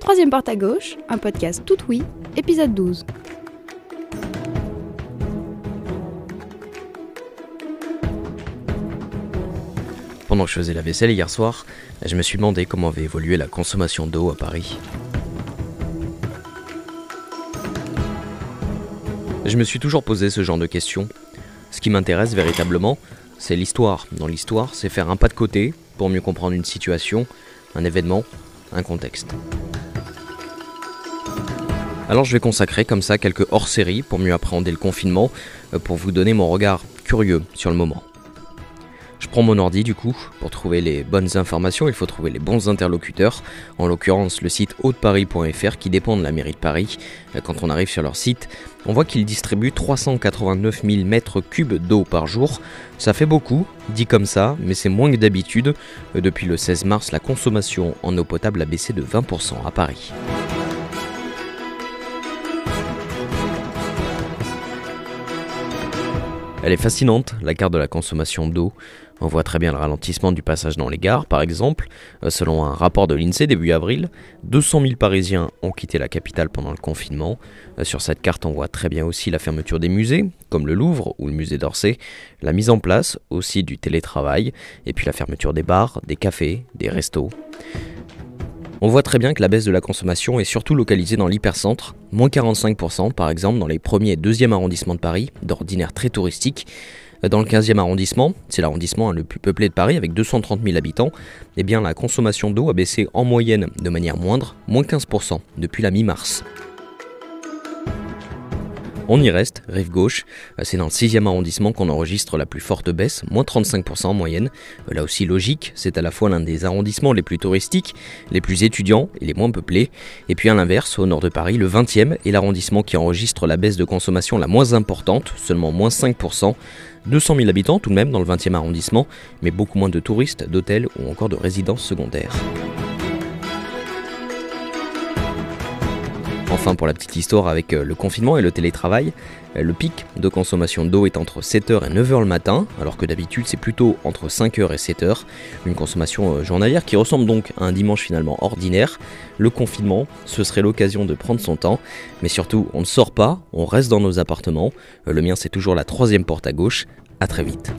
Troisième porte à gauche, un podcast tout oui, épisode 12. Pendant que je faisais la vaisselle hier soir, je me suis demandé comment avait évolué la consommation d'eau à Paris. Je me suis toujours posé ce genre de questions. Ce qui m'intéresse véritablement, c'est l'histoire. Dans l'histoire, c'est faire un pas de côté pour mieux comprendre une situation, un événement, contexte. Alors je vais consacrer comme ça quelques hors-séries pour mieux appréhender le confinement, euh, pour vous donner mon regard curieux sur le moment. Je prends mon ordi du coup, pour trouver les bonnes informations, il faut trouver les bons interlocuteurs, en l'occurrence le site hauteparis.fr qui dépend de la mairie de Paris. Euh, quand on arrive sur leur site, on voit qu'ils distribuent 389 000 mètres cubes d'eau par jour. Ça fait beaucoup, dit comme ça, mais c'est moins que d'habitude. Euh, depuis le 16 mars, la consommation en eau potable a baissé de 20% à Paris. Elle est fascinante, la carte de la consommation d'eau. On voit très bien le ralentissement du passage dans les gares, par exemple. Euh, selon un rapport de l'INSEE début avril, 200 000 Parisiens ont quitté la capitale pendant le confinement. Euh, sur cette carte, on voit très bien aussi la fermeture des musées, comme le Louvre ou le musée d'Orsay, la mise en place aussi du télétravail, et puis la fermeture des bars, des cafés, des restos. On voit très bien que la baisse de la consommation est surtout localisée dans l'hypercentre, moins 45% par exemple dans les premiers et deuxièmes arrondissements de Paris, d'ordinaire très touristique. Dans le 15e arrondissement, c'est l'arrondissement le plus peuplé de Paris avec 230 000 habitants, eh bien la consommation d'eau a baissé en moyenne de manière moindre, moins 15% depuis la mi-mars. On y reste, rive gauche, c'est dans le 6e arrondissement qu'on enregistre la plus forte baisse, moins 35% en moyenne. Là aussi logique, c'est à la fois l'un des arrondissements les plus touristiques, les plus étudiants et les moins peuplés. Et puis à l'inverse, au nord de Paris, le 20e est l'arrondissement qui enregistre la baisse de consommation la moins importante, seulement moins 5%. 200 000 habitants tout de même dans le 20e arrondissement, mais beaucoup moins de touristes, d'hôtels ou encore de résidences secondaires. Enfin, pour la petite histoire avec euh, le confinement et le télétravail, euh, le pic de consommation d'eau est entre 7h et 9h le matin, alors que d'habitude c'est plutôt entre 5h et 7h. Une consommation euh, journalière qui ressemble donc à un dimanche finalement ordinaire. Le confinement, ce serait l'occasion de prendre son temps, mais surtout on ne sort pas, on reste dans nos appartements. Le mien c'est toujours la troisième porte à gauche. À très vite.